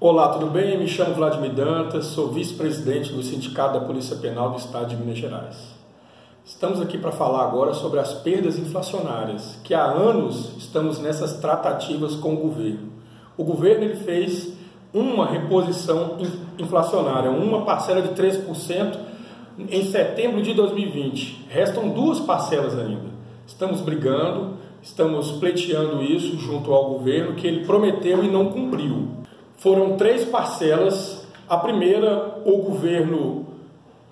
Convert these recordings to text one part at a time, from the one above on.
Olá, tudo bem? Me chamo Vladimir Dantas, sou vice-presidente do Sindicato da Polícia Penal do Estado de Minas Gerais. Estamos aqui para falar agora sobre as perdas inflacionárias, que há anos estamos nessas tratativas com o governo. O governo ele fez uma reposição inflacionária, uma parcela de 3% em setembro de 2020. Restam duas parcelas ainda. Estamos brigando, estamos pleiteando isso junto ao governo que ele prometeu e não cumpriu. Foram três parcelas. A primeira, o governo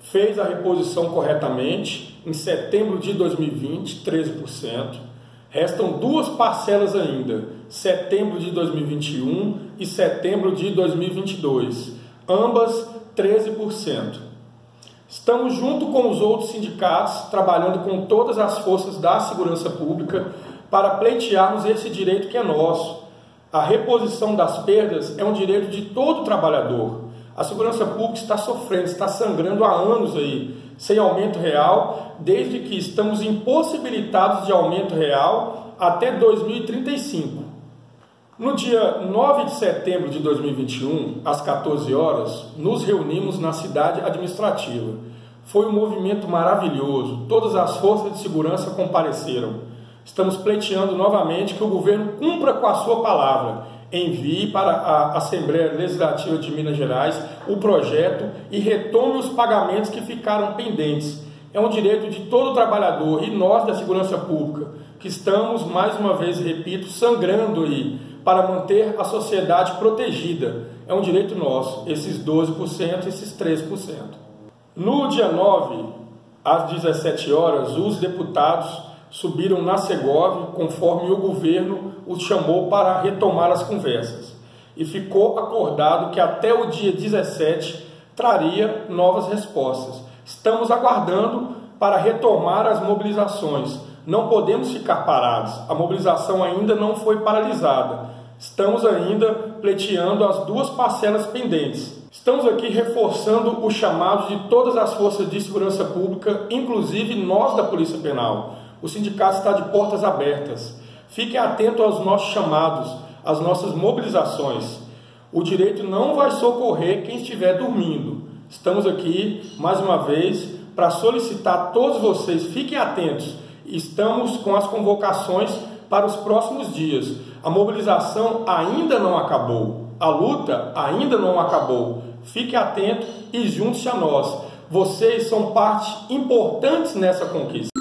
fez a reposição corretamente em setembro de 2020, 13%. Restam duas parcelas ainda, setembro de 2021 e setembro de 2022, ambas 13%. Estamos junto com os outros sindicatos, trabalhando com todas as forças da segurança pública para pleitearmos esse direito que é nosso a reposição das perdas é um direito de todo trabalhador. A segurança pública está sofrendo, está sangrando há anos aí, sem aumento real, desde que estamos impossibilitados de aumento real até 2035. No dia 9 de setembro de 2021, às 14 horas, nos reunimos na cidade administrativa. Foi um movimento maravilhoso, todas as forças de segurança compareceram estamos pleiteando novamente que o governo cumpra com a sua palavra, envie para a Assembleia Legislativa de Minas Gerais o projeto e retome os pagamentos que ficaram pendentes. É um direito de todo trabalhador e nós da segurança pública que estamos, mais uma vez, repito, sangrando aí para manter a sociedade protegida. É um direito nosso, esses 12%, esses 3%. No dia 9, às 17 horas, os deputados subiram na Segov, conforme o governo os chamou para retomar as conversas. E ficou acordado que até o dia 17 traria novas respostas. Estamos aguardando para retomar as mobilizações. Não podemos ficar parados. A mobilização ainda não foi paralisada. Estamos ainda pleiteando as duas parcelas pendentes. Estamos aqui reforçando o chamado de todas as forças de segurança pública, inclusive nós da Polícia Penal o sindicato está de portas abertas. Fiquem atentos aos nossos chamados, às nossas mobilizações. O direito não vai socorrer quem estiver dormindo. Estamos aqui, mais uma vez, para solicitar a todos vocês, fiquem atentos. Estamos com as convocações para os próximos dias. A mobilização ainda não acabou. A luta ainda não acabou. Fique atento e junte-se a nós. Vocês são parte importantes nessa conquista.